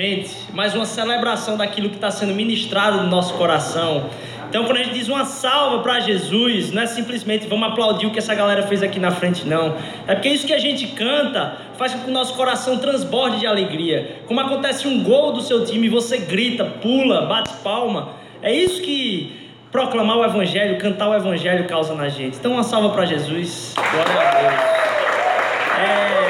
simplesmente, mas uma celebração daquilo que está sendo ministrado no nosso coração. Então, quando a gente diz uma salva para Jesus, não é simplesmente vamos aplaudir o que essa galera fez aqui na frente, não. É porque isso que a gente canta faz com que o nosso coração transborde de alegria. Como acontece um gol do seu time, você grita, pula, bate palma. É isso que proclamar o Evangelho, cantar o Evangelho causa na gente. Então, uma salva para Jesus. Glória a Deus. É...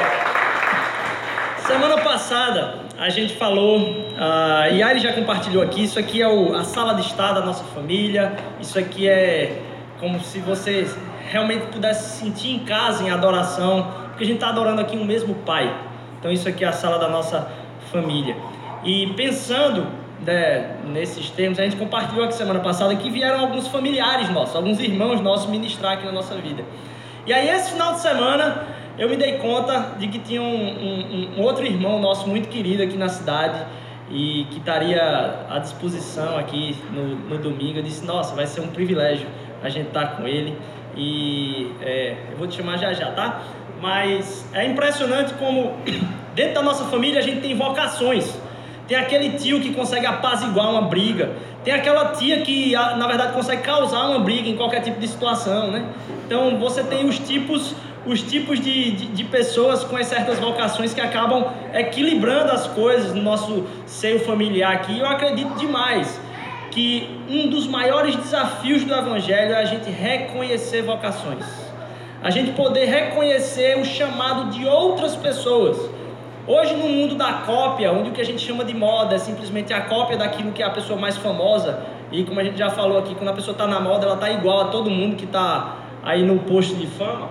Semana passada a gente falou, uh, e Ari já compartilhou aqui, isso aqui é o, a sala de estar da nossa família, isso aqui é como se você realmente pudesse se sentir em casa, em adoração, porque a gente está adorando aqui um mesmo Pai. Então isso aqui é a sala da nossa família. E pensando né, nesses termos, a gente compartilhou aqui semana passada que vieram alguns familiares nossos, alguns irmãos nossos ministrar aqui na nossa vida. E aí esse final de semana eu me dei conta de que tinha um, um, um outro irmão nosso muito querido aqui na cidade e que estaria à disposição aqui no, no domingo. Eu disse, nossa, vai ser um privilégio a gente estar tá com ele e é, eu vou te chamar já já, tá? Mas é impressionante como dentro da nossa família a gente tem vocações. Tem aquele tio que consegue apaziguar uma briga. Tem aquela tia que, na verdade, consegue causar uma briga em qualquer tipo de situação, né? Então, você tem os tipos, os tipos de, de, de pessoas com certas vocações que acabam equilibrando as coisas no nosso seio familiar aqui. Eu acredito demais que um dos maiores desafios do Evangelho é a gente reconhecer vocações. A gente poder reconhecer o chamado de outras pessoas Hoje, no mundo da cópia, onde o que a gente chama de moda é simplesmente a cópia daquilo que é a pessoa mais famosa, e como a gente já falou aqui, quando a pessoa está na moda, ela está igual a todo mundo que está aí no posto de fama.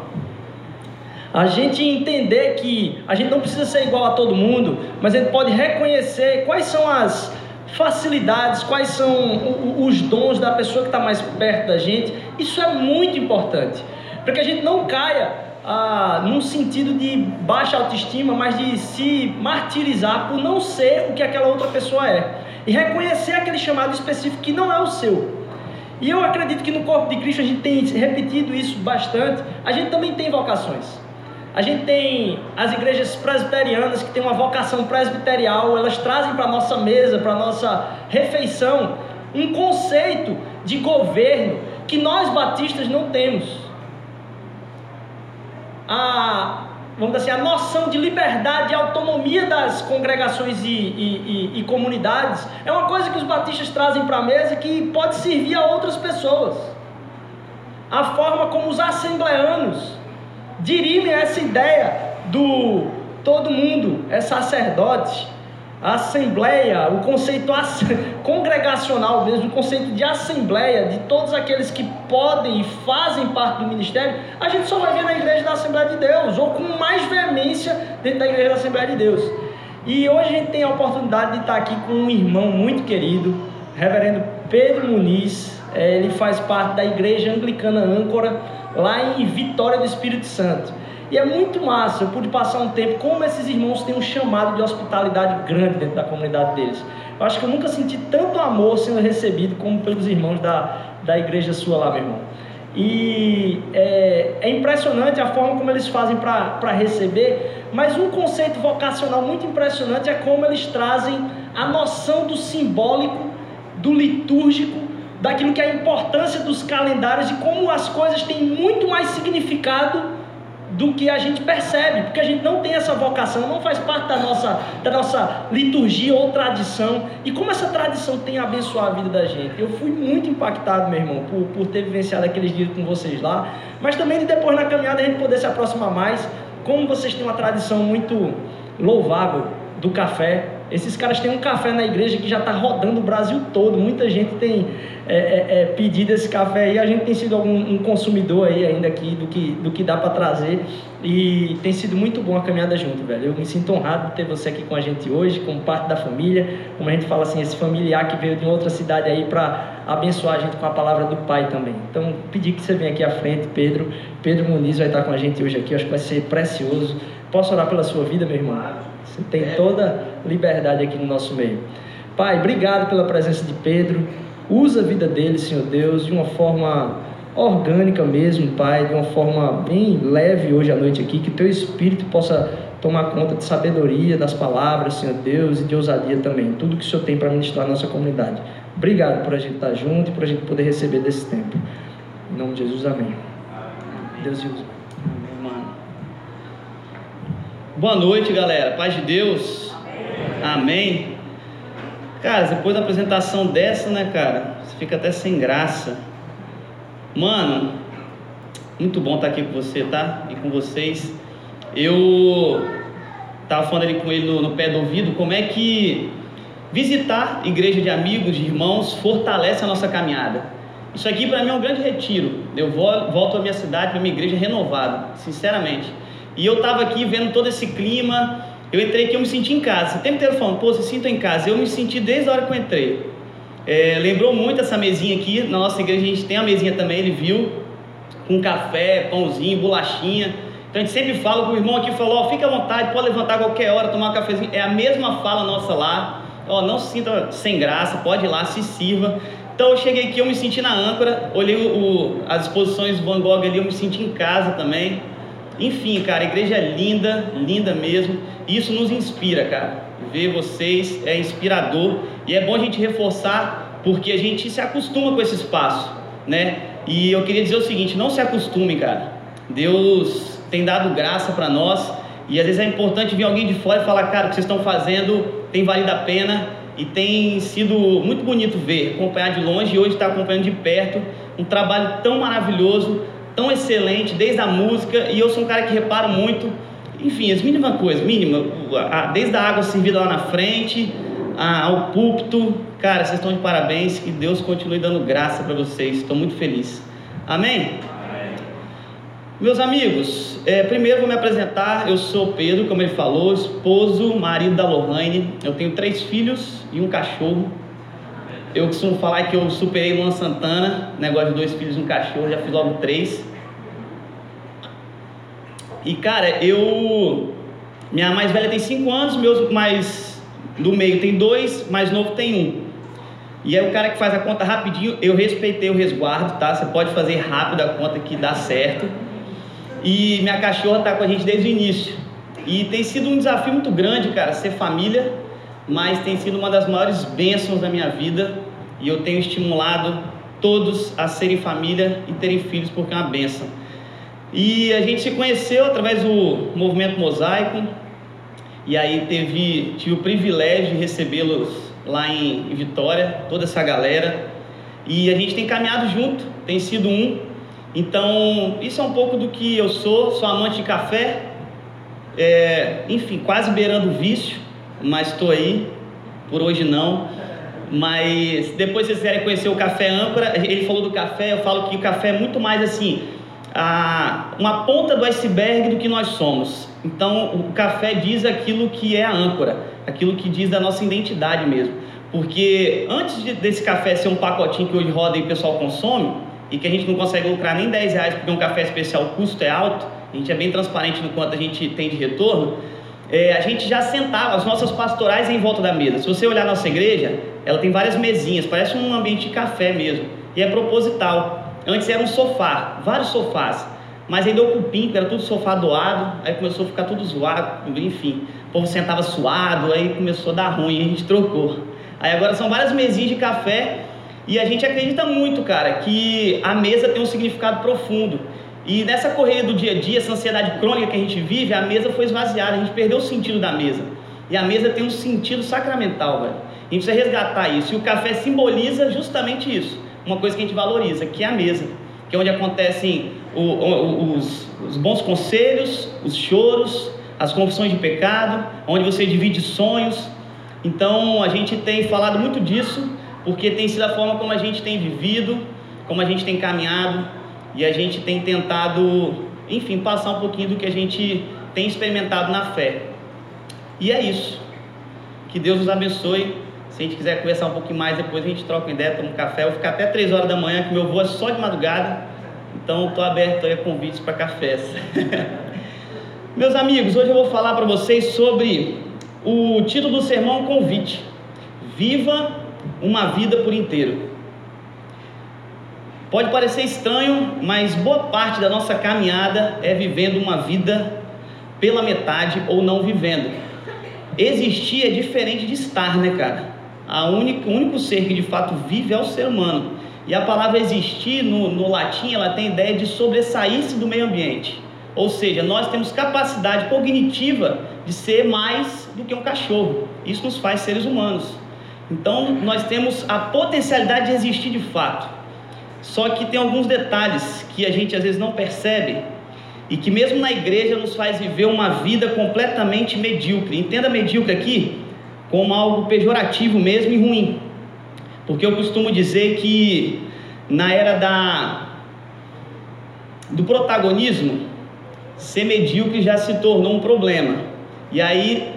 A gente entender que a gente não precisa ser igual a todo mundo, mas a gente pode reconhecer quais são as facilidades, quais são os dons da pessoa que está mais perto da gente. Isso é muito importante, para que a gente não caia ah, num sentido de baixa autoestima, mas de se martirizar por não ser o que aquela outra pessoa é. E reconhecer aquele chamado específico que não é o seu. E eu acredito que no corpo de Cristo a gente tem repetido isso bastante. A gente também tem vocações. A gente tem as igrejas presbiterianas que têm uma vocação presbiterial, elas trazem para a nossa mesa, para a nossa refeição, um conceito de governo que nós batistas não temos a, vamos dizer assim, a noção de liberdade e autonomia das congregações e, e, e, e comunidades é uma coisa que os batistas trazem para a mesa que pode servir a outras pessoas. A forma como os assembleanos dirimem essa ideia do todo mundo é sacerdote, assembleia, o conceito congregacional mesmo, o conceito de assembleia, de todos aqueles que podem e fazem parte do ministério, a gente só vai ver na igreja da Assembleia de Deus, ou com mais veemência dentro da igreja da Assembleia de Deus. E hoje a gente tem a oportunidade de estar aqui com um irmão muito querido, reverendo Pedro Muniz, é, ele faz parte da igreja anglicana âncora, lá em Vitória do Espírito Santo. E é muito massa, eu pude passar um tempo como esses irmãos têm um chamado de hospitalidade grande dentro da comunidade deles. Eu acho que eu nunca senti tanto amor sendo recebido como pelos irmãos da, da igreja sua lá, meu irmão. E é, é impressionante a forma como eles fazem para receber, mas um conceito vocacional muito impressionante é como eles trazem a noção do simbólico, do litúrgico, daquilo que é a importância dos calendários e como as coisas têm muito mais significado do que a gente percebe, porque a gente não tem essa vocação, não faz parte da nossa, da nossa liturgia ou tradição. E como essa tradição tem abençoado a vida da gente? Eu fui muito impactado, meu irmão, por, por ter vivenciado aqueles dias com vocês lá, mas também de depois na caminhada a gente poder se aproximar mais. Como vocês têm uma tradição muito louvável do café, esses caras têm um café na igreja que já está rodando o Brasil todo. Muita gente tem é, é, é, pedido esse café aí. A gente tem sido algum, um consumidor aí ainda aqui do que, do que dá para trazer. E tem sido muito bom a caminhada junto, velho. Eu me sinto honrado de ter você aqui com a gente hoje, como parte da família. Como a gente fala assim, esse familiar que veio de outra cidade aí para abençoar a gente com a palavra do Pai também. Então, pedir que você venha aqui à frente, Pedro. Pedro Muniz vai estar com a gente hoje aqui. Eu acho que vai ser precioso. Posso orar pela sua vida, meu irmão? Você tem toda liberdade aqui no nosso meio. Pai, obrigado pela presença de Pedro. Usa a vida dele, Senhor Deus, de uma forma orgânica mesmo, Pai, de uma forma bem leve hoje à noite aqui, que teu Espírito possa tomar conta de sabedoria, das palavras, Senhor Deus, e de ousadia também. Tudo que o Senhor tem para ministrar na nossa comunidade. Obrigado por a gente estar junto e por a gente poder receber desse tempo. Em nome de Jesus, amém. Deus te use. Boa noite, galera. Paz de Deus. Amém. Amém. Cara, depois da apresentação dessa, né, cara, você fica até sem graça. Mano, muito bom estar aqui com você, tá? E com vocês. Eu tava falando ali com ele no, no pé do ouvido como é que visitar igreja de amigos, de irmãos, fortalece a nossa caminhada. Isso aqui para mim é um grande retiro. Eu volto à minha cidade, para minha igreja renovada, sinceramente. E eu estava aqui vendo todo esse clima. Eu entrei aqui, eu me senti em casa. O tempo inteiro falando, pô, você sinta em casa. Eu me senti desde a hora que eu entrei. É, lembrou muito essa mesinha aqui. Na nossa igreja a gente tem a mesinha também, ele viu. Com café, pãozinho, bolachinha. Então a gente sempre fala, o irmão aqui falou, ó, fica à vontade, pode levantar qualquer hora, tomar um cafezinho. É a mesma fala nossa lá. Ó, não se sinta sem graça, pode ir lá, se sirva. Então eu cheguei aqui, eu me senti na âncora, olhei o, o, as exposições Van Gogh ali, eu me senti em casa também. Enfim, cara, a igreja é linda, linda mesmo. Isso nos inspira, cara. Ver vocês é inspirador e é bom a gente reforçar porque a gente se acostuma com esse espaço, né? E eu queria dizer o seguinte: não se acostume, cara. Deus tem dado graça para nós e às vezes é importante vir alguém de fora e falar, cara, o que vocês estão fazendo tem valido a pena e tem sido muito bonito ver, acompanhar de longe e hoje estar acompanhando de perto um trabalho tão maravilhoso tão excelente, desde a música, e eu sou um cara que reparo muito, enfim, as mínimas coisas, mínima, desde a água servida lá na frente, ao púlpito, cara, vocês estão de parabéns, que Deus continue dando graça para vocês, estou muito feliz. Amém? Meus amigos, é, primeiro vou me apresentar. Eu sou Pedro, como ele falou, esposo, marido da Lohane. Eu tenho três filhos e um cachorro. Eu costumo falar que eu superei Luan Santana, negócio de dois filhos e um cachorro, já fiz logo três. E cara, eu. Minha mais velha tem cinco anos, meus mais do meio tem dois, mais novo tem um. E aí o cara que faz a conta rapidinho, eu respeitei o resguardo, tá? Você pode fazer rápido a conta que dá certo. E minha cachorra tá com a gente desde o início. E tem sido um desafio muito grande, cara, ser família mas tem sido uma das maiores bênçãos da minha vida e eu tenho estimulado todos a serem família e terem filhos porque é uma bênção. E a gente se conheceu através do movimento mosaico e aí teve, tive o privilégio de recebê-los lá em Vitória, toda essa galera. E a gente tem caminhado junto, tem sido um. Então, isso é um pouco do que eu sou, sou amante de café, é, enfim, quase beirando o vício mas estou aí. Por hoje não. Mas depois vocês quiserem conhecer o Café Âncora, ele falou do café, eu falo que o café é muito mais assim, a, uma ponta do iceberg do que nós somos. Então o café diz aquilo que é a âncora, aquilo que diz da nossa identidade mesmo. Porque antes de, desse café ser um pacotinho que hoje roda e o pessoal consome, e que a gente não consegue lucrar nem 10 reais porque um café especial o custo é alto, a gente é bem transparente no quanto a gente tem de retorno, é, a gente já sentava, as nossas pastorais em volta da mesa. Se você olhar nossa igreja, ela tem várias mesinhas, parece um ambiente de café mesmo. E é proposital. Antes era um sofá, vários sofás. Mas aí deu cupim, era tudo sofá doado, aí começou a ficar tudo zoado, enfim. O povo sentava suado, aí começou a dar ruim, a gente trocou. Aí agora são várias mesinhas de café e a gente acredita muito, cara, que a mesa tem um significado profundo. E nessa correria do dia a dia, essa ansiedade crônica que a gente vive, a mesa foi esvaziada, a gente perdeu o sentido da mesa. E a mesa tem um sentido sacramental, velho. A gente precisa resgatar isso. E o café simboliza justamente isso. Uma coisa que a gente valoriza, que é a mesa. Que é onde acontecem o, o, os, os bons conselhos, os choros, as confissões de pecado, onde você divide sonhos. Então a gente tem falado muito disso, porque tem sido a forma como a gente tem vivido, como a gente tem caminhado e a gente tem tentado, enfim, passar um pouquinho do que a gente tem experimentado na fé. E é isso. Que Deus nos abençoe. Se a gente quiser conversar um pouquinho mais, depois a gente troca uma ideia, toma um café. Eu vou ficar até 3 horas da manhã, que meu voo é só de madrugada. Então estou aberto a convites para cafés. Meus amigos, hoje eu vou falar para vocês sobre o título do sermão Convite. Viva uma vida por inteiro. Pode parecer estranho, mas boa parte da nossa caminhada é vivendo uma vida pela metade ou não vivendo. Existir é diferente de estar, né, cara? A única, o único ser que de fato vive é o ser humano. E a palavra existir no, no latim, ela tem a ideia de sobressair-se do meio ambiente. Ou seja, nós temos capacidade cognitiva de ser mais do que um cachorro. Isso nos faz seres humanos. Então, nós temos a potencialidade de existir de fato. Só que tem alguns detalhes que a gente às vezes não percebe e que mesmo na igreja nos faz viver uma vida completamente medíocre. Entenda medíocre aqui como algo pejorativo mesmo e ruim. Porque eu costumo dizer que na era da do protagonismo, ser medíocre já se tornou um problema. E aí,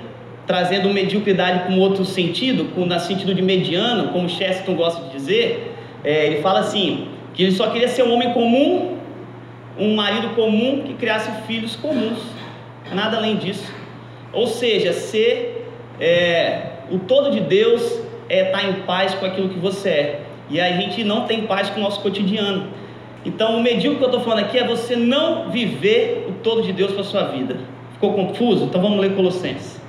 trazendo mediocridade com outro sentido, com no sentido de mediano, como Chesterton gosta de dizer, é, ele fala assim, que ele só queria ser um homem comum, um marido comum que criasse filhos comuns, nada além disso. Ou seja, ser é, o todo de Deus é estar em paz com aquilo que você é. E a gente não tem paz com o nosso cotidiano. Então, o medíocre que eu estou falando aqui é você não viver o todo de Deus para sua vida. Ficou confuso? Então vamos ler Colossenses.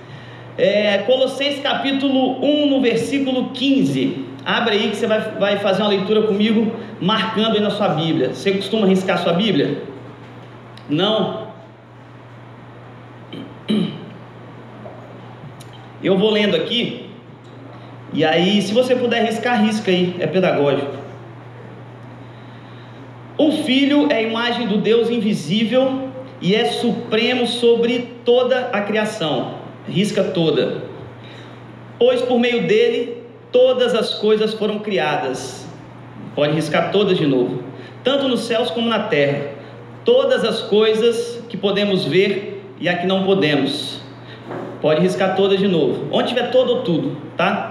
É, Colossenses capítulo 1, no versículo 15. Abre aí que você vai, vai fazer uma leitura comigo, marcando aí na sua Bíblia. Você costuma riscar sua Bíblia? Não? Eu vou lendo aqui, e aí, se você puder riscar, risca aí, é pedagógico. O Filho é a imagem do Deus invisível e é supremo sobre toda a criação. Risca toda. Pois por meio dele todas as coisas foram criadas. Pode riscar todas de novo. Tanto nos céus como na terra. Todas as coisas que podemos ver e a que não podemos. Pode riscar todas de novo. Onde tiver todo tudo, tá?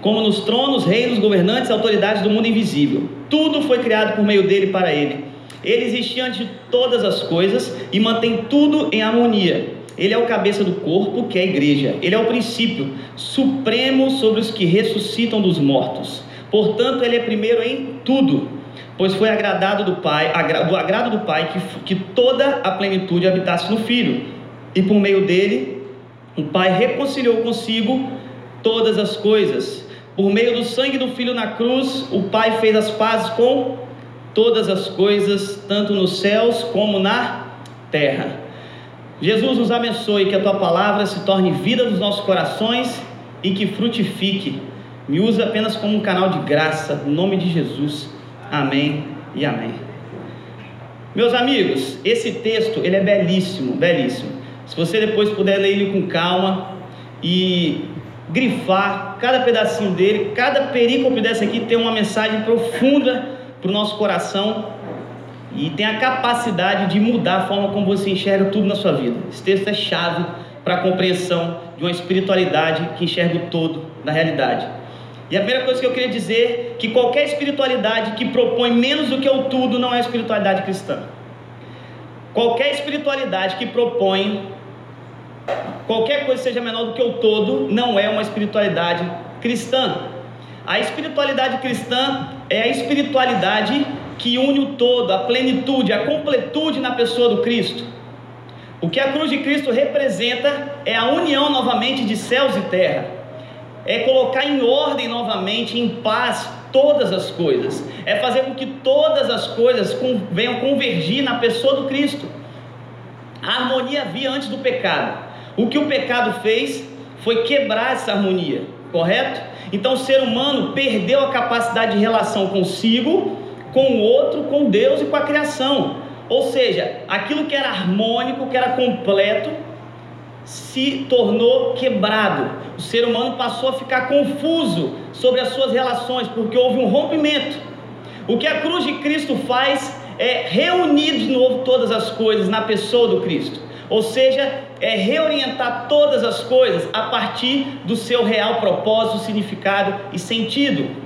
como nos tronos, reinos, governantes, autoridades do mundo invisível. Tudo foi criado por meio dele para ele. Ele existe antes de todas as coisas e mantém tudo em harmonia. Ele é o cabeça do corpo, que é a igreja. Ele é o princípio supremo sobre os que ressuscitam dos mortos. Portanto, ele é primeiro em tudo, pois foi agradado do Pai, do agrado do Pai que, que toda a plenitude habitasse no Filho. E por meio dele, o Pai reconciliou consigo todas as coisas por meio do sangue do Filho na cruz, o Pai fez as pazes com todas as coisas, tanto nos céus como na terra. Jesus nos abençoe, que a tua palavra se torne vida dos nossos corações e que frutifique. Me use apenas como um canal de graça, no nome de Jesus. Amém e amém. Meus amigos, esse texto ele é belíssimo, belíssimo. Se você depois puder ler ele com calma e grifar cada pedacinho dele, cada perícope dessa aqui tem uma mensagem profunda para o nosso coração e tem a capacidade de mudar a forma como você enxerga tudo na sua vida. Esse texto é chave para a compreensão de uma espiritualidade que enxerga o todo da realidade. E a primeira coisa que eu queria dizer é que qualquer espiritualidade que propõe menos do que o tudo não é espiritualidade cristã. Qualquer espiritualidade que propõe qualquer coisa seja menor do que o todo, não é uma espiritualidade cristã. A espiritualidade cristã é a espiritualidade que une o todo, a plenitude, a completude na pessoa do Cristo. O que a cruz de Cristo representa é a união novamente de céus e terra, é colocar em ordem novamente, em paz, todas as coisas, é fazer com que todas as coisas venham convergir na pessoa do Cristo. A harmonia havia antes do pecado, o que o pecado fez foi quebrar essa harmonia, correto? Então o ser humano perdeu a capacidade de relação consigo, com o outro, com Deus e com a criação. Ou seja, aquilo que era harmônico, que era completo, se tornou quebrado. O ser humano passou a ficar confuso sobre as suas relações, porque houve um rompimento. O que a cruz de Cristo faz é reunir de novo todas as coisas na pessoa do Cristo. Ou seja, é reorientar todas as coisas a partir do seu real propósito, significado e sentido.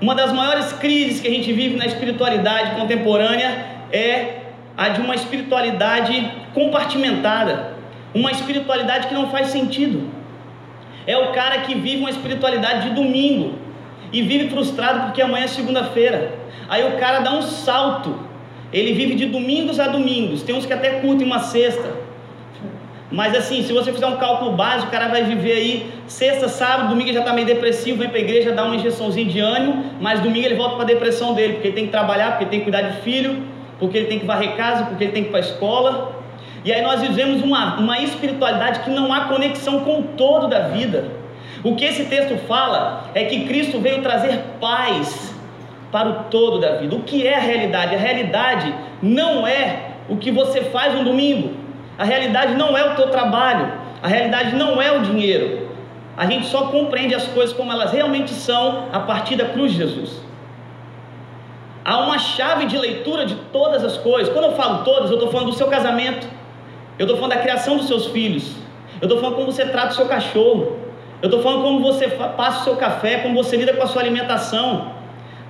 Uma das maiores crises que a gente vive na espiritualidade contemporânea é a de uma espiritualidade compartimentada, uma espiritualidade que não faz sentido. É o cara que vive uma espiritualidade de domingo e vive frustrado porque amanhã é segunda-feira. Aí o cara dá um salto ele vive de domingos a domingos. Tem uns que até curtem uma sexta. Mas assim, se você fizer um cálculo básico, o cara vai viver aí sexta, sábado, domingo já está meio depressivo, vem para a igreja, dá uma injeçãozinha de ânimo, mas domingo ele volta para a depressão dele, porque ele tem que trabalhar, porque ele tem que cuidar de filho, porque ele tem que varrer casa, porque ele tem que ir para a escola. E aí nós vivemos uma, uma espiritualidade que não há conexão com o todo da vida. O que esse texto fala é que Cristo veio trazer paz para o todo da vida. O que é a realidade? A realidade não é o que você faz no domingo. A realidade não é o teu trabalho. A realidade não é o dinheiro. A gente só compreende as coisas como elas realmente são a partir da cruz de Jesus. Há uma chave de leitura de todas as coisas. Quando eu falo todas, eu estou falando do seu casamento. Eu estou falando da criação dos seus filhos. Eu estou falando como você trata o seu cachorro. Eu estou falando como você passa o seu café, como você lida com a sua alimentação.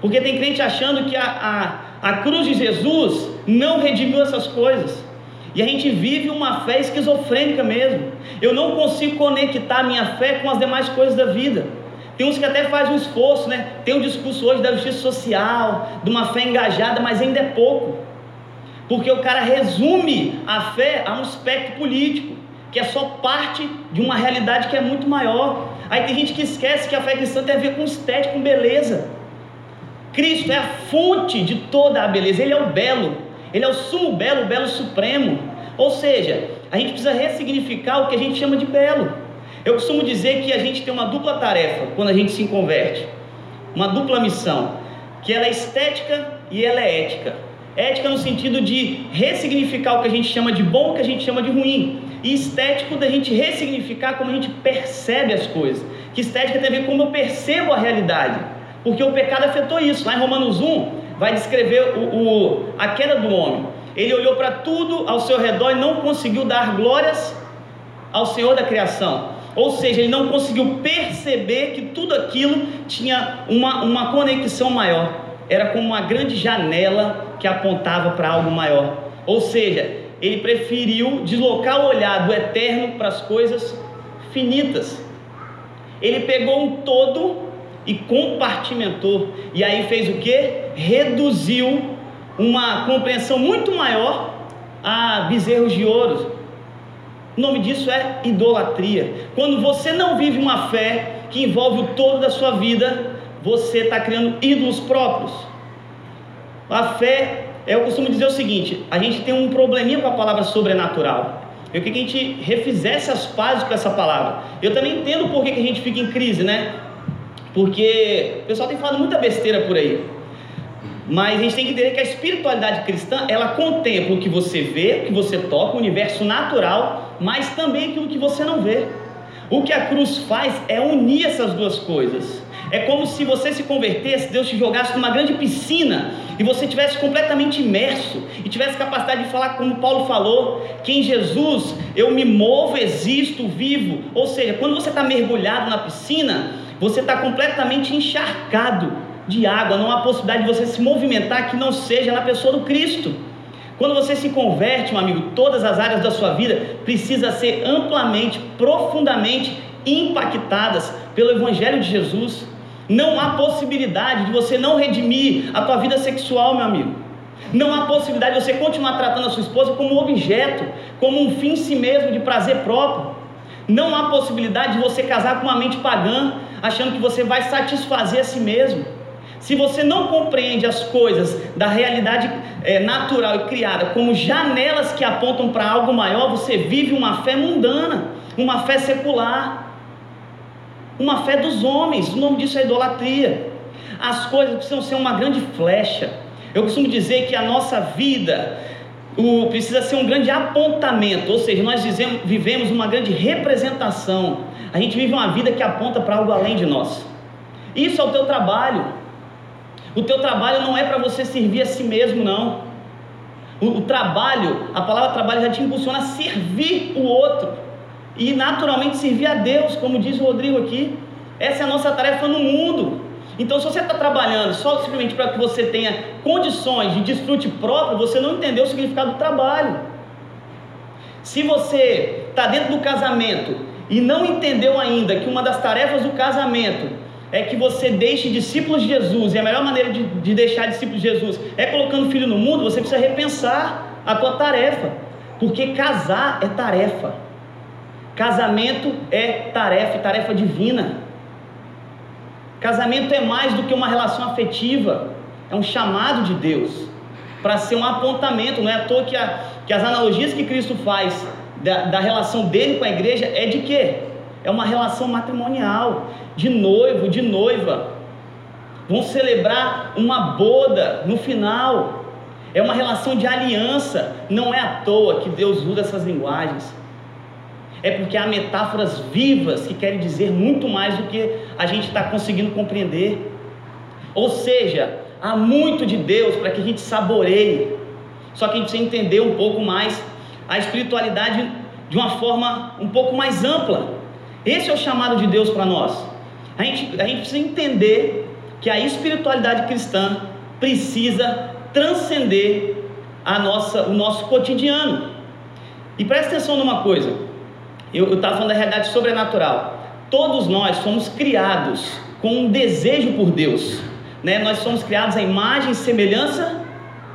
Porque tem crente achando que a, a, a cruz de Jesus não redimiu essas coisas. E a gente vive uma fé esquizofrênica mesmo. Eu não consigo conectar minha fé com as demais coisas da vida. Tem uns que até fazem um esforço, né? Tem um discurso hoje da justiça social, de uma fé engajada, mas ainda é pouco. Porque o cara resume a fé a um aspecto político, que é só parte de uma realidade que é muito maior. Aí tem gente que esquece que a fé cristã tem a ver com estética, com beleza. Cristo é a fonte de toda a beleza, Ele é o belo, Ele é o sumo belo, o belo supremo. Ou seja, a gente precisa ressignificar o que a gente chama de belo. Eu costumo dizer que a gente tem uma dupla tarefa quando a gente se converte, uma dupla missão, que ela é estética e ela é ética. Ética no sentido de ressignificar o que a gente chama de bom, o que a gente chama de ruim. E estético da gente ressignificar como a gente percebe as coisas. Que estética tem a ver com como eu percebo a realidade porque o pecado afetou isso. Lá em Romanos 1, vai descrever o, o a queda do homem. Ele olhou para tudo ao seu redor e não conseguiu dar glórias ao Senhor da criação. Ou seja, ele não conseguiu perceber que tudo aquilo tinha uma, uma conexão maior. Era como uma grande janela que apontava para algo maior. Ou seja, ele preferiu deslocar o olhar do eterno para as coisas finitas. Ele pegou um todo e compartimentou. E aí fez o que? Reduziu uma compreensão muito maior a bezerros de ouro. O nome disso é idolatria. Quando você não vive uma fé que envolve o todo da sua vida, você está criando ídolos próprios. A fé, eu costumo dizer o seguinte: a gente tem um probleminha com a palavra sobrenatural. Eu queria que a gente refizesse as pazes com essa palavra. Eu também entendo por que a gente fica em crise, né? Porque o pessoal tem falado muita besteira por aí. Mas a gente tem que entender que a espiritualidade cristã, ela contempla o que você vê, o que você toca, o universo natural, mas também aquilo que você não vê. O que a cruz faz é unir essas duas coisas. É como se você se convertesse, Deus te jogasse numa grande piscina e você tivesse completamente imerso e tivesse capacidade de falar como Paulo falou, que em Jesus eu me movo, existo, vivo. Ou seja, quando você está mergulhado na piscina, você está completamente encharcado de água, não há possibilidade de você se movimentar que não seja na pessoa do Cristo. Quando você se converte, meu amigo, todas as áreas da sua vida precisam ser amplamente, profundamente impactadas pelo Evangelho de Jesus. Não há possibilidade de você não redimir a tua vida sexual, meu amigo. Não há possibilidade de você continuar tratando a sua esposa como objeto, como um fim em si mesmo de prazer próprio. Não há possibilidade de você casar com uma mente pagã, achando que você vai satisfazer a si mesmo. Se você não compreende as coisas da realidade é, natural e criada como janelas que apontam para algo maior, você vive uma fé mundana, uma fé secular, uma fé dos homens. O nome disso é idolatria. As coisas precisam ser uma grande flecha. Eu costumo dizer que a nossa vida o, precisa ser um grande apontamento, ou seja, nós vivemos, vivemos uma grande representação. A gente vive uma vida que aponta para algo além de nós. Isso é o teu trabalho. O teu trabalho não é para você servir a si mesmo, não. O, o, trabalho, a palavra trabalho já te impulsiona a servir o outro e naturalmente servir a Deus, como diz o Rodrigo aqui. Essa é a nossa tarefa no mundo. Então, se você está trabalhando só simplesmente para que você tenha condições de desfrute próprio, você não entendeu o significado do trabalho. Se você está dentro do casamento e não entendeu ainda que uma das tarefas do casamento é que você deixe discípulos de Jesus, e a melhor maneira de, de deixar discípulos de Jesus é colocando filho no mundo, você precisa repensar a tua tarefa, porque casar é tarefa. Casamento é tarefa, tarefa divina. Casamento é mais do que uma relação afetiva, é um chamado de Deus para ser um apontamento. Não é à toa que, a, que as analogias que Cristo faz da, da relação dele com a igreja é de quê? É uma relação matrimonial, de noivo, de noiva. Vão celebrar uma boda no final. É uma relação de aliança. Não é à toa que Deus usa essas linguagens é porque há metáforas vivas que querem dizer muito mais do que a gente está conseguindo compreender. Ou seja, há muito de Deus para que a gente saboreie. Só que a gente precisa entender um pouco mais a espiritualidade de uma forma um pouco mais ampla. Esse é o chamado de Deus para nós. A gente, a gente precisa entender que a espiritualidade cristã precisa transcender a nossa, o nosso cotidiano. E presta atenção numa coisa. Eu estava falando da realidade sobrenatural. Todos nós somos criados com um desejo por Deus. Né? Nós somos criados à imagem e semelhança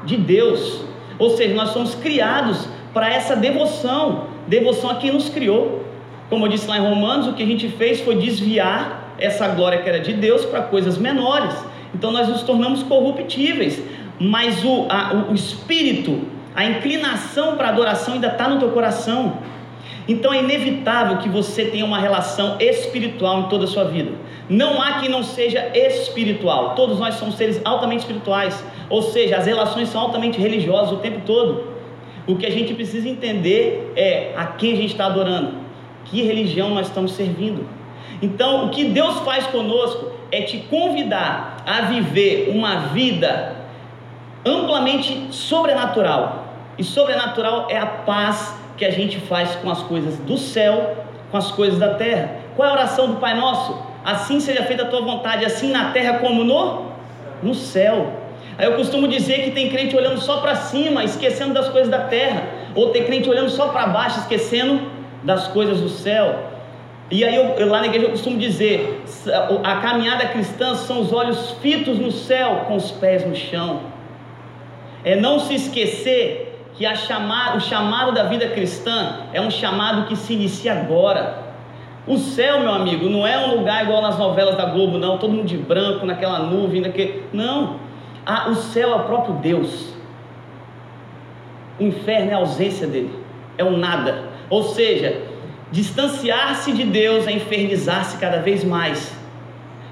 de Deus. Ou seja, nós somos criados para essa devoção, devoção a quem nos criou. Como eu disse lá em Romanos, o que a gente fez foi desviar essa glória que era de Deus para coisas menores. Então nós nos tornamos corruptíveis. Mas o, a, o espírito, a inclinação para adoração ainda está no teu coração. Então é inevitável que você tenha uma relação espiritual em toda a sua vida. Não há quem não seja espiritual. Todos nós somos seres altamente espirituais. Ou seja, as relações são altamente religiosas o tempo todo. O que a gente precisa entender é a quem a gente está adorando, que religião nós estamos servindo. Então, o que Deus faz conosco é te convidar a viver uma vida amplamente sobrenatural. E sobrenatural é a paz que a gente faz com as coisas do céu, com as coisas da terra. Qual é a oração do Pai Nosso? Assim seja feita a tua vontade, assim na terra como no, no céu. Aí eu costumo dizer que tem crente olhando só para cima, esquecendo das coisas da terra, ou tem crente olhando só para baixo, esquecendo das coisas do céu. E aí eu, lá na igreja eu costumo dizer, a caminhada cristã são os olhos fitos no céu, com os pés no chão. É não se esquecer que a chamar, o chamado da vida cristã é um chamado que se inicia agora. O céu, meu amigo, não é um lugar igual nas novelas da Globo, não, todo mundo de branco, naquela nuvem, naquele. Não. Ah, o céu é o próprio Deus. O inferno é a ausência dele, é o nada. Ou seja, distanciar-se de Deus é infernizar-se cada vez mais.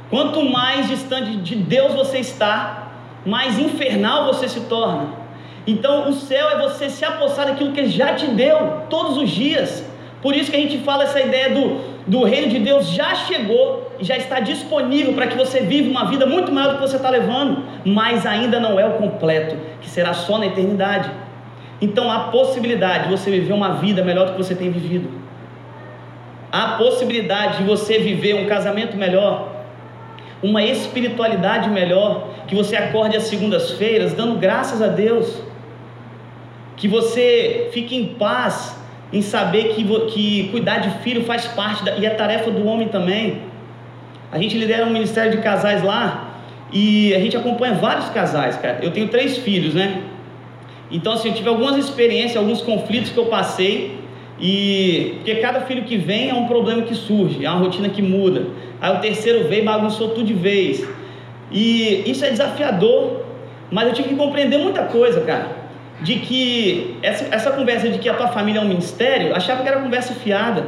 Quanto mais distante de Deus você está, mais infernal você se torna. Então o céu é você se apossar daquilo que Ele já te deu todos os dias. Por isso que a gente fala essa ideia do, do reino de Deus já chegou e já está disponível para que você viva uma vida muito maior do que você está levando, mas ainda não é o completo, que será só na eternidade. Então há possibilidade de você viver uma vida melhor do que você tem vivido. Há possibilidade de você viver um casamento melhor, uma espiritualidade melhor, que você acorde às segundas-feiras dando graças a Deus que você fique em paz em saber que, que cuidar de filho faz parte da, e é tarefa do homem também. A gente lidera um ministério de casais lá e a gente acompanha vários casais, cara. Eu tenho três filhos, né? Então, assim, eu tive algumas experiências, alguns conflitos que eu passei e porque cada filho que vem é um problema que surge, é uma rotina que muda. Aí o terceiro veio bagunçou tudo de vez. E isso é desafiador, mas eu tive que compreender muita coisa, cara de que essa, essa conversa de que a tua família é um ministério, achava que era conversa fiada.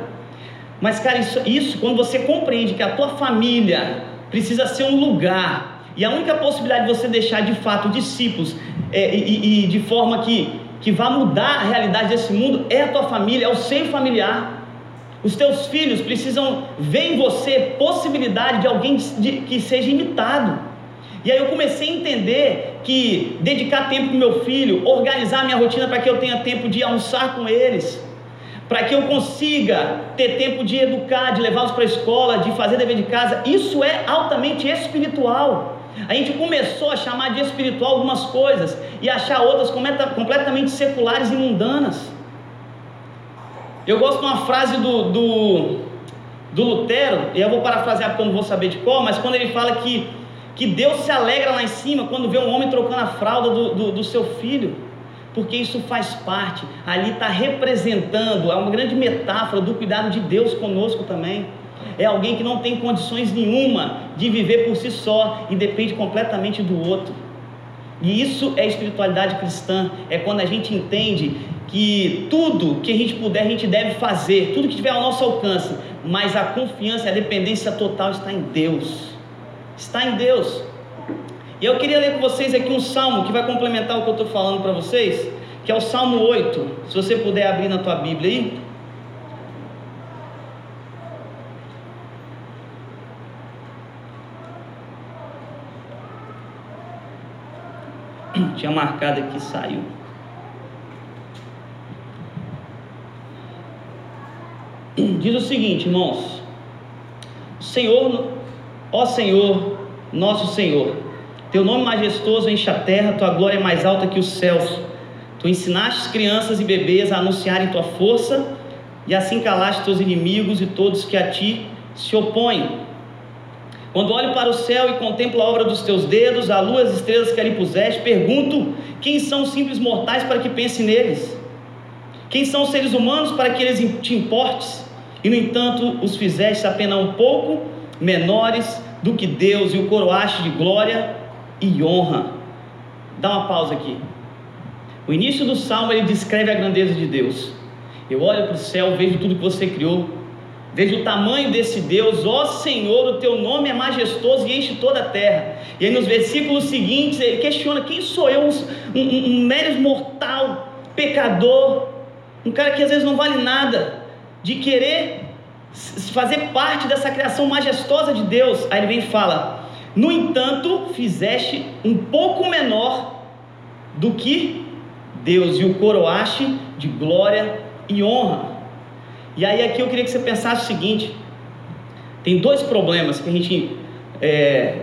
Mas, cara, isso, isso quando você compreende que a tua família precisa ser um lugar, e a única possibilidade de você deixar de fato discípulos é, e, e, de forma que, que vá mudar a realidade desse mundo é a tua família, é o seio familiar. Os teus filhos precisam ver em você possibilidade de alguém de, que seja imitado. E aí eu comecei a entender que dedicar tempo para meu filho, organizar minha rotina para que eu tenha tempo de almoçar com eles, para que eu consiga ter tempo de educar, de levá-los para a escola, de fazer dever de casa, isso é altamente espiritual. A gente começou a chamar de espiritual algumas coisas e achar outras completamente seculares e mundanas. Eu gosto de uma frase do, do, do Lutero, e eu vou parafrasear porque eu não vou saber de qual, mas quando ele fala que que Deus se alegra lá em cima quando vê um homem trocando a fralda do, do, do seu filho. porque isso faz parte, ali está representando, é uma grande metáfora do cuidado de Deus conosco também. É alguém que não tem condições nenhuma de viver por si só e depende completamente do outro. E isso é espiritualidade cristã, é quando a gente entende que tudo que a gente puder, a gente deve fazer, tudo que tiver ao nosso alcance, mas a confiança, a dependência total está em Deus. Está em Deus. E eu queria ler com vocês aqui um salmo que vai complementar o que eu estou falando para vocês, que é o Salmo 8. Se você puder abrir na tua Bíblia aí. Tinha marcado aqui, saiu. Diz o seguinte, irmãos: Senhor, ó Senhor, nosso Senhor, teu nome majestoso enche a terra, tua glória é mais alta que os céus. Tu ensinaste crianças e bebês a anunciarem tua força, e assim calaste teus inimigos e todos que a ti se opõem. Quando olho para o céu e contemplo a obra dos teus dedos, a lua as estrelas que ali puseste, pergunto: quem são os simples mortais para que pense neles? Quem são os seres humanos para que eles te importes? E no entanto, os fizeste apenas um pouco menores do que Deus e o coroaste de glória e honra. Dá uma pausa aqui. O início do salmo ele descreve a grandeza de Deus. Eu olho para o céu, vejo tudo que você criou, vejo o tamanho desse Deus, ó Senhor, o teu nome é majestoso e enche toda a terra. E aí nos versículos seguintes ele questiona: quem sou eu, um, um, um mero mortal, pecador, um cara que às vezes não vale nada, de querer fazer parte dessa criação majestosa de Deus. Aí ele vem e fala: No entanto, fizeste um pouco menor do que Deus e o coroaste de glória e honra. E aí aqui eu queria que você pensasse o seguinte: tem dois problemas que a gente, é,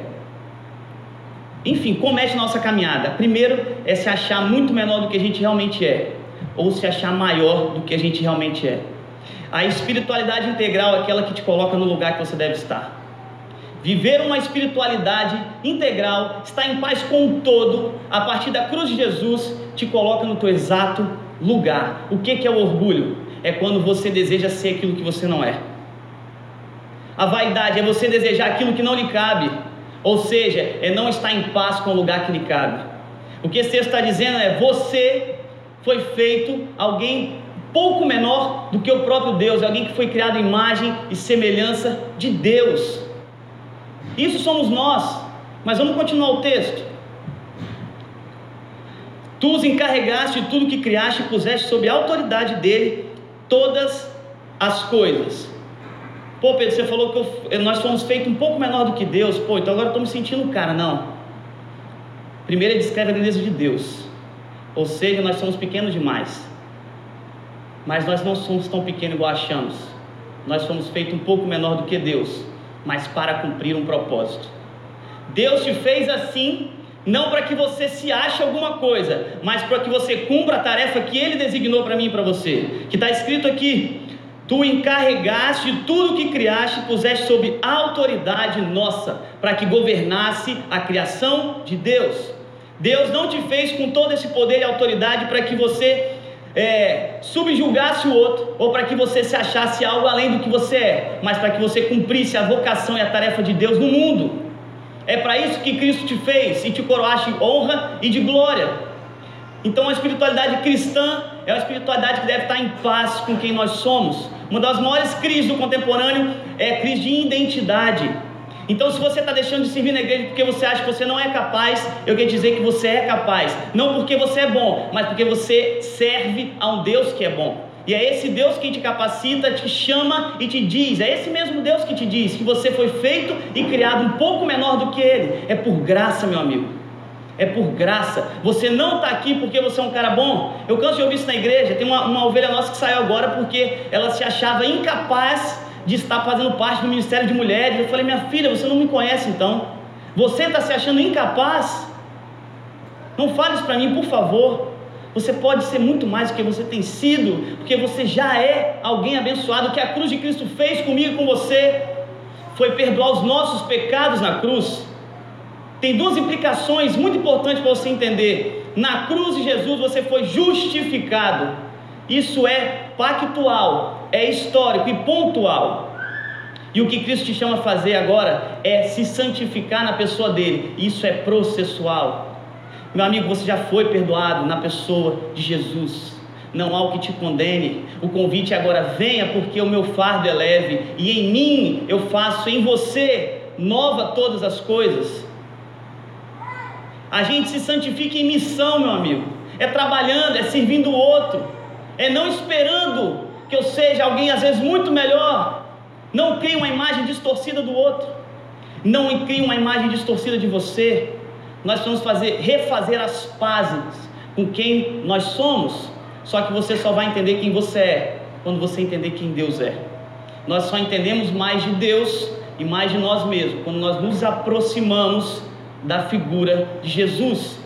enfim, comete na nossa caminhada. Primeiro é se achar muito menor do que a gente realmente é, ou se achar maior do que a gente realmente é. A espiritualidade integral é aquela que te coloca no lugar que você deve estar. Viver uma espiritualidade integral, estar em paz com o todo, a partir da cruz de Jesus, te coloca no teu exato lugar. O que, é o orgulho? É quando você deseja ser aquilo que você não é. A vaidade é você desejar aquilo que não lhe cabe, ou seja, é não estar em paz com o lugar que lhe cabe. O que esse texto está dizendo é: você foi feito alguém pouco menor do que o próprio Deus, é alguém que foi criado em imagem e semelhança de Deus. Isso somos nós. Mas vamos continuar o texto. Tu os encarregaste de tudo que criaste e puseste sob a autoridade dele todas as coisas. Pô, Pedro, você falou que eu, nós fomos feitos um pouco menor do que Deus. Pô, então agora eu estou me sentindo cara. Não. Primeiro ele descreve a grandeza de Deus. Ou seja, nós somos pequenos demais. Mas nós não somos tão pequenos igual achamos. Nós somos feitos um pouco menor do que Deus, mas para cumprir um propósito. Deus te fez assim, não para que você se ache alguma coisa, mas para que você cumpra a tarefa que Ele designou para mim e para você. Que está escrito aqui: Tu encarregaste de tudo que criaste, puseste sob autoridade nossa, para que governasse a criação de Deus. Deus não te fez com todo esse poder e autoridade para que você é, subjugasse o outro, ou para que você se achasse algo além do que você é, mas para que você cumprisse a vocação e a tarefa de Deus no mundo. É para isso que Cristo te fez e te coroaste de honra e de glória. Então a espiritualidade cristã é uma espiritualidade que deve estar em paz com quem nós somos. Uma das maiores crises do contemporâneo é a crise de identidade. Então, se você está deixando de servir na igreja porque você acha que você não é capaz, eu quero dizer que você é capaz. Não porque você é bom, mas porque você serve a um Deus que é bom. E é esse Deus que te capacita, te chama e te diz. É esse mesmo Deus que te diz que você foi feito e criado um pouco menor do que Ele. É por graça, meu amigo. É por graça. Você não está aqui porque você é um cara bom. Eu canso de ouvir isso na igreja. Tem uma, uma ovelha nossa que saiu agora porque ela se achava incapaz de estar fazendo parte do Ministério de Mulheres. Eu falei, minha filha, você não me conhece então? Você está se achando incapaz? Não fale isso para mim, por favor. Você pode ser muito mais do que você tem sido, porque você já é alguém abençoado. O que a cruz de Cristo fez comigo e com você foi perdoar os nossos pecados na cruz. Tem duas implicações muito importantes para você entender. Na cruz de Jesus você foi justificado. Isso é pactual, é histórico e pontual. E o que Cristo te chama a fazer agora é se santificar na pessoa dele. Isso é processual. Meu amigo, você já foi perdoado na pessoa de Jesus. Não há o que te condene. O convite agora venha, porque o meu fardo é leve, e em mim eu faço em você nova todas as coisas. A gente se santifica em missão, meu amigo. É trabalhando, é servindo o outro, é não esperando que eu seja alguém às vezes muito melhor. Não crie uma imagem distorcida do outro. Não crie uma imagem distorcida de você. Nós vamos fazer refazer as pazes com quem nós somos. Só que você só vai entender quem você é quando você entender quem Deus é. Nós só entendemos mais de Deus e mais de nós mesmos quando nós nos aproximamos da figura de Jesus.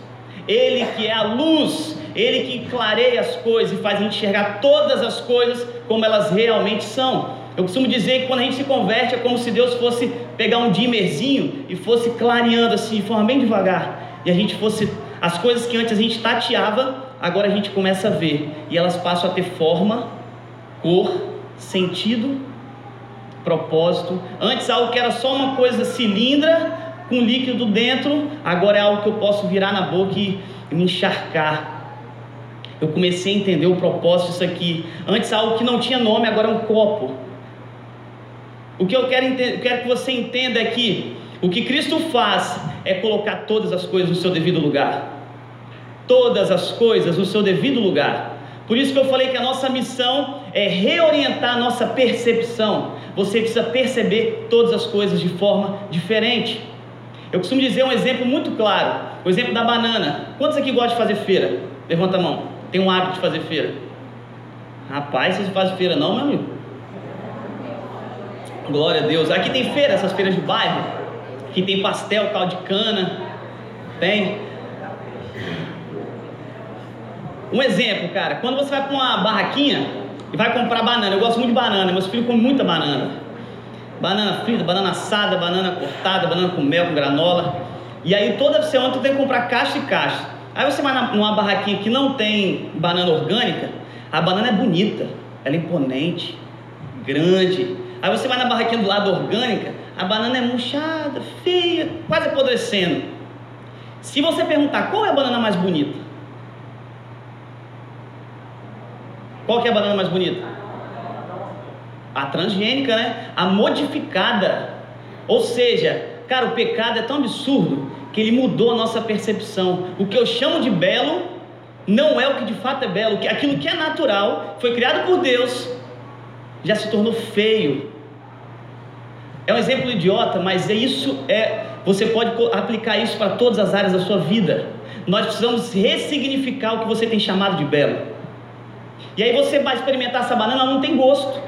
Ele que é a luz, ele que clareia as coisas e faz a gente enxergar todas as coisas como elas realmente são. Eu costumo dizer que quando a gente se converte é como se Deus fosse pegar um dimmerzinho e fosse clareando assim, de forma bem devagar. E a gente fosse. As coisas que antes a gente tateava, agora a gente começa a ver. E elas passam a ter forma, cor, sentido, propósito. Antes algo que era só uma coisa cilindra, com líquido dentro, agora é algo que eu posso virar na boca e me encharcar. Eu comecei a entender o propósito disso aqui. Antes algo que não tinha nome, agora é um copo. O que eu quero, quero que você entenda é que o que Cristo faz é colocar todas as coisas no seu devido lugar. Todas as coisas no seu devido lugar. Por isso que eu falei que a nossa missão é reorientar a nossa percepção. Você precisa perceber todas as coisas de forma diferente. Eu costumo dizer um exemplo muito claro, o exemplo da banana. Quantos aqui gostam de fazer feira? Levanta a mão. Tem um hábito de fazer feira? Rapaz, vocês fazem feira não, meu amigo? Glória a Deus. Aqui tem feira, essas feiras de bairro. Aqui tem pastel, caldo de cana. Tem. Um exemplo, cara. Quando você vai para uma barraquinha e vai comprar banana. Eu gosto muito de banana. Meus filhos comem muita banana banana frita, banana assada, banana cortada, banana com mel, com granola. E aí toda semana tu tem que comprar caixa e caixa. Aí você vai numa barraquinha que não tem banana orgânica, a banana é bonita, ela é imponente, grande. Aí você vai na barraquinha do lado orgânica, a banana é murchada, feia, quase apodrecendo. Se você perguntar qual é a banana mais bonita, qual que é a banana mais bonita? a transgênica, né? A modificada. Ou seja, cara, o pecado é tão absurdo que ele mudou a nossa percepção. O que eu chamo de belo não é o que de fato é belo. Aquilo que é natural, foi criado por Deus, já se tornou feio. É um exemplo idiota, mas é isso é. Você pode aplicar isso para todas as áreas da sua vida. Nós precisamos ressignificar o que você tem chamado de belo. E aí você vai experimentar essa banana, ela não tem gosto.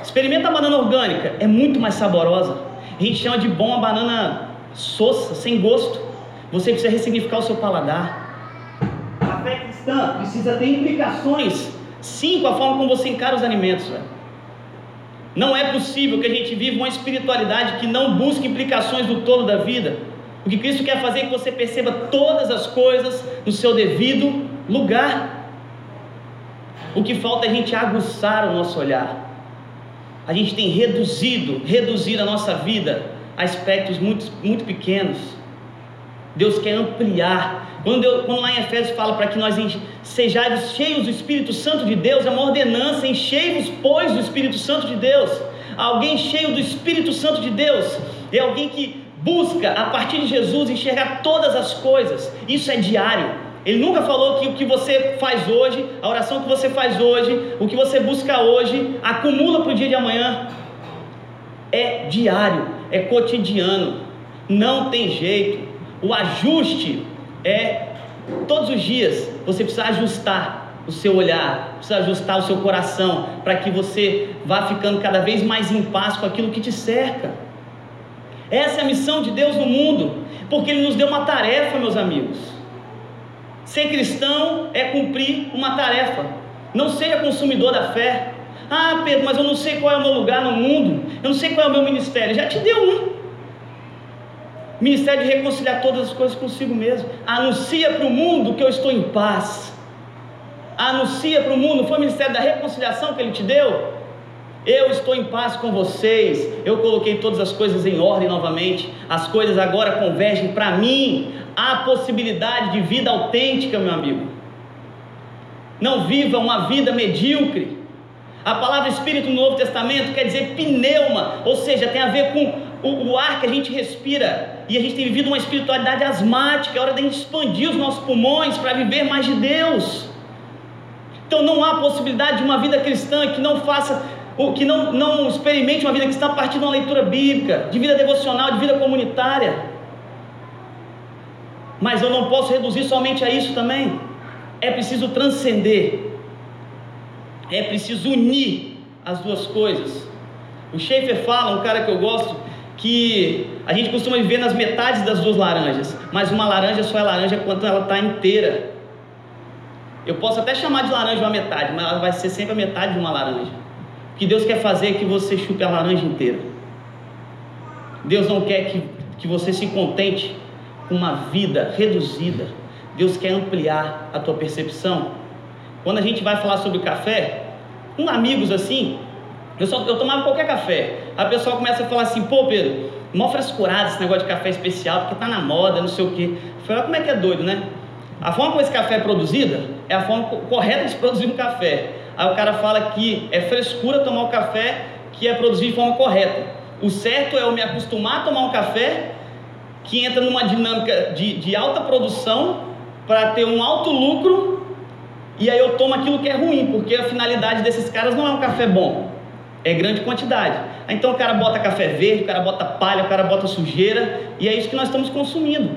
Experimenta a banana orgânica, é muito mais saborosa. A gente chama de bom a banana sossa, sem gosto. Você precisa ressignificar o seu paladar. A fé cristã precisa ter implicações, sim, com a forma como você encara os alimentos. Véio. Não é possível que a gente viva uma espiritualidade que não busque implicações do todo da vida. O que Cristo quer fazer é que você perceba todas as coisas no seu devido lugar. O que falta é a gente aguçar o nosso olhar a gente tem reduzido, reduzido a nossa vida aspectos muito, muito pequenos. Deus quer ampliar. Quando, eu, quando lá em Efésios fala para que nós sejais cheios do Espírito Santo de Deus, é uma ordenança, enchei-vos, pois, do Espírito Santo de Deus. Alguém cheio do Espírito Santo de Deus é alguém que busca, a partir de Jesus, enxergar todas as coisas. Isso é diário. Ele nunca falou que o que você faz hoje, a oração que você faz hoje, o que você busca hoje, acumula para o dia de amanhã. É diário, é cotidiano, não tem jeito. O ajuste é todos os dias. Você precisa ajustar o seu olhar, precisa ajustar o seu coração, para que você vá ficando cada vez mais em paz com aquilo que te cerca. Essa é a missão de Deus no mundo, porque Ele nos deu uma tarefa, meus amigos. Ser cristão é cumprir uma tarefa. Não seja consumidor da fé. Ah, Pedro, mas eu não sei qual é o meu lugar no mundo. Eu não sei qual é o meu ministério. Já te deu um. Ministério de reconciliar todas as coisas consigo mesmo. Anuncia para o mundo que eu estou em paz. Anuncia para o mundo. Foi o ministério da reconciliação que ele te deu? Eu estou em paz com vocês. Eu coloquei todas as coisas em ordem novamente. As coisas agora convergem para mim. Há possibilidade de vida autêntica, meu amigo. Não viva uma vida medíocre. A palavra Espírito no Novo Testamento quer dizer pneuma, ou seja, tem a ver com o, o, ar que a gente respira. E a gente tem vivido uma espiritualidade asmática. É hora de a gente expandir os nossos pulmões para viver mais de Deus. Então não há possibilidade de uma vida cristã que não faça, que não, não experimente uma vida cristã a partir de uma leitura bíblica, de vida devocional, de vida comunitária. Mas eu não posso reduzir somente a isso também. É preciso transcender é preciso unir as duas coisas. O Schaefer fala, um cara que eu gosto, que a gente costuma viver nas metades das duas laranjas, mas uma laranja só é laranja quando ela está inteira. Eu posso até chamar de laranja uma metade, mas ela vai ser sempre a metade de uma laranja. O que Deus quer fazer é que você chupe a laranja inteira. Deus não quer que, que você se contente com uma vida reduzida. Deus quer ampliar a tua percepção. Quando a gente vai falar sobre café, com amigos assim, eu, só, eu tomava qualquer café. A pessoa começa a falar assim, pô Pedro, mó frescurado esse negócio de café especial, porque tá na moda, não sei o quê. Eu falei, olha como é que é doido, né? A forma como esse café é produzido é a forma correta de se produzir um café. Aí o cara fala que é frescura tomar o café que é produzido de forma correta. O certo é eu me acostumar a tomar um café que entra numa dinâmica de, de alta produção para ter um alto lucro e aí eu tomo aquilo que é ruim, porque a finalidade desses caras não é um café bom, é grande quantidade. Então o cara bota café verde, o cara bota palha, o cara bota sujeira, e é isso que nós estamos consumindo.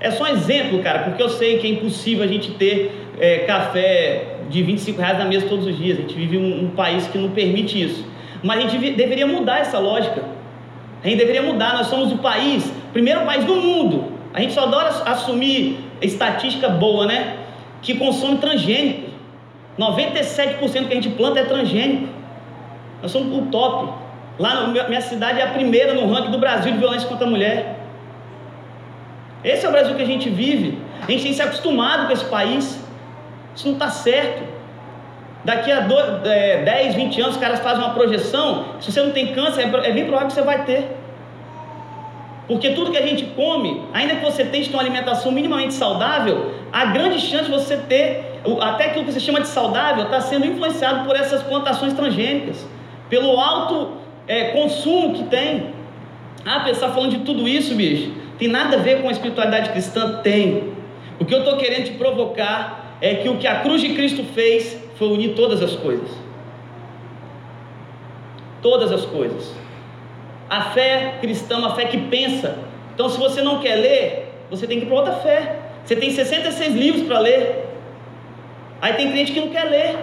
É só um exemplo, cara, porque eu sei que é impossível a gente ter é, café de 25 reais na mesa todos os dias. A gente vive um, um país que não permite isso. Mas a gente deveria mudar essa lógica. A gente deveria mudar. Nós somos o país, primeiro país do mundo. A gente só adora assumir estatística boa, né? Que consome transgênico. 97% que a gente planta é transgênico. Nós somos o top. Lá na minha cidade é a primeira no ranking do Brasil de violência contra a mulher. Esse é o Brasil que a gente vive. A gente tem se acostumado com esse país. Isso não está certo. Daqui a dois, é, 10, 20 anos, os caras fazem uma projeção. Se você não tem câncer, é, é bem provável que você vai ter. Porque tudo que a gente come, ainda que você tente ter uma alimentação minimamente saudável, há grande chance de você ter, até aquilo que você chama de saudável, está sendo influenciado por essas plantações transgênicas, pelo alto é, consumo que tem. Ah, pensar falando de tudo isso, bicho, tem nada a ver com a espiritualidade cristã? Tem. O que eu estou querendo te provocar é que o que a cruz de Cristo fez foi unir todas as coisas. Todas as coisas. A fé cristã, uma fé que pensa. Então, se você não quer ler, você tem que ir para outra fé. Você tem 66 livros para ler. Aí tem crente que não quer ler.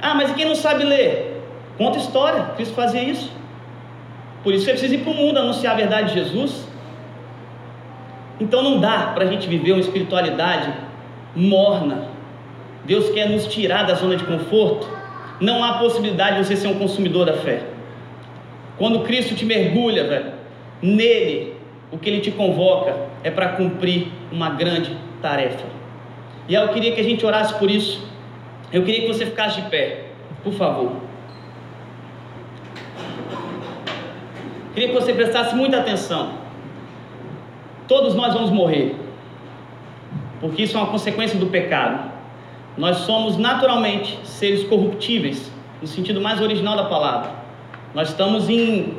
Ah, mas e quem não sabe ler? Conta história. Cristo fazia isso. Por isso você precisa ir para o mundo anunciar a verdade de Jesus. Então não dá para a gente viver uma espiritualidade morna. Deus quer nos tirar da zona de conforto. Não há possibilidade de você ser um consumidor da fé. Quando Cristo te mergulha, velho, nele, o que ele te convoca é para cumprir uma grande tarefa. E eu queria que a gente orasse por isso. Eu queria que você ficasse de pé, por favor. Queria que você prestasse muita atenção. Todos nós vamos morrer, porque isso é uma consequência do pecado. Nós somos naturalmente seres corruptíveis, no sentido mais original da palavra. Nós estamos em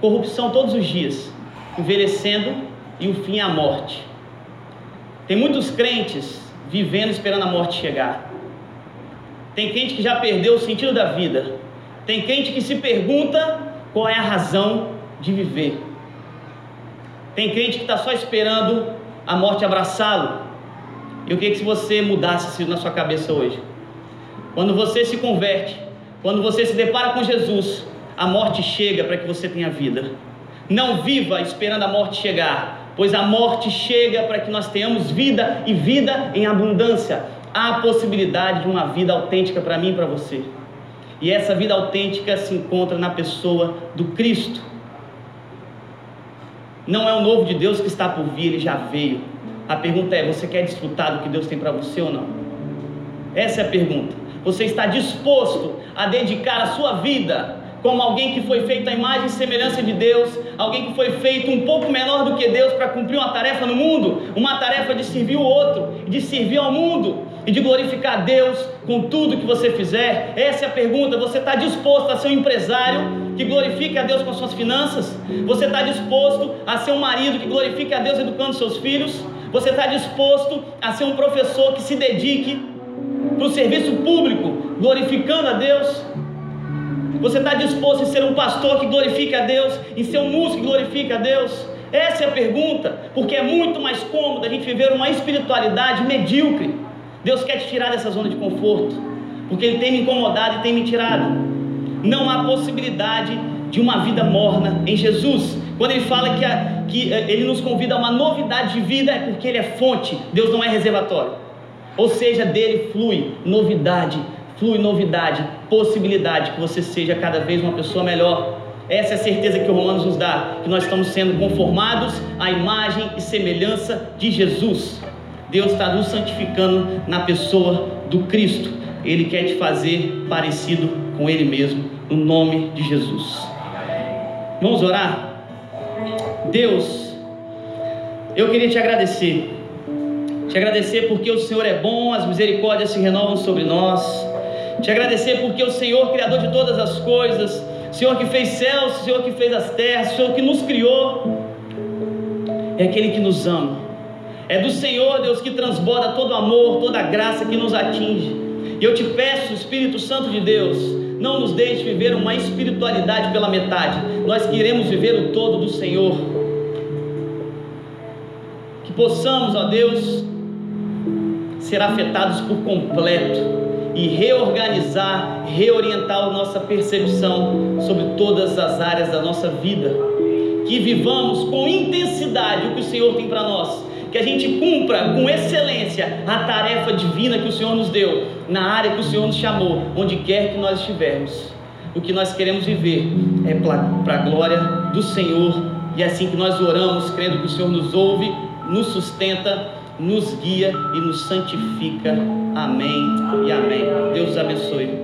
corrupção todos os dias, envelhecendo e o fim é a morte. Tem muitos crentes vivendo esperando a morte chegar. Tem crente que já perdeu o sentido da vida. Tem crente que se pergunta qual é a razão de viver. Tem crente que está só esperando a morte abraçá-lo. Eu queria que se você mudasse isso na sua cabeça hoje. Quando você se converte, quando você se depara com Jesus, a morte chega para que você tenha vida. Não viva esperando a morte chegar, pois a morte chega para que nós tenhamos vida e vida em abundância. Há a possibilidade de uma vida autêntica para mim e para você. E essa vida autêntica se encontra na pessoa do Cristo. Não é o novo de Deus que está por vir, ele já veio. A pergunta é: você quer desfrutar do que Deus tem para você ou não? Essa é a pergunta. Você está disposto a dedicar a sua vida como alguém que foi feito à imagem e semelhança de Deus, alguém que foi feito um pouco menor do que Deus para cumprir uma tarefa no mundo, uma tarefa de servir o outro, de servir ao mundo e de glorificar a Deus com tudo que você fizer? Essa é a pergunta. Você está disposto a ser um empresário que glorifique a Deus com as suas finanças? Você está disposto a ser um marido que glorifique a Deus educando seus filhos? Você está disposto a ser um professor que se dedique para o serviço público, glorificando a Deus? Você está disposto em ser um pastor que glorifique a Deus, em ser um músico que glorifique a Deus? Essa é a pergunta, porque é muito mais cômodo a gente viver uma espiritualidade medíocre. Deus quer te tirar dessa zona de conforto, porque Ele tem me incomodado e tem me tirado. Não há possibilidade de uma vida morna em Jesus. Quando Ele fala que, a, que eh, Ele nos convida a uma novidade de vida, é porque Ele é fonte, Deus não é reservatório. Ou seja, dele flui novidade, flui novidade, possibilidade que você seja cada vez uma pessoa melhor. Essa é a certeza que o Romanos nos dá, que nós estamos sendo conformados à imagem e semelhança de Jesus. Deus está nos santificando na pessoa do Cristo. Ele quer te fazer parecido com Ele mesmo, no nome de Jesus. Vamos orar? Deus, eu queria te agradecer. Te agradecer porque o Senhor é bom, as misericórdias se renovam sobre nós. Te agradecer porque o Senhor, Criador de todas as coisas, Senhor que fez céus, Senhor que fez as terras, Senhor que nos criou, é aquele que nos ama. É do Senhor, Deus, que transborda todo amor, toda graça que nos atinge. E eu te peço, Espírito Santo de Deus, não nos deixe viver uma espiritualidade pela metade. Nós queremos viver o todo do Senhor. Que possamos, ó Deus, ser afetados por completo e reorganizar, reorientar a nossa percepção sobre todas as áreas da nossa vida. Que vivamos com intensidade o que o Senhor tem para nós. Que a gente cumpra com excelência a tarefa divina que o Senhor nos deu, na área que o Senhor nos chamou, onde quer que nós estivermos. O que nós queremos viver é para a glória do Senhor. E é assim que nós oramos, crendo que o Senhor nos ouve, nos sustenta nos guia e nos santifica. Amém e amém. Deus abençoe.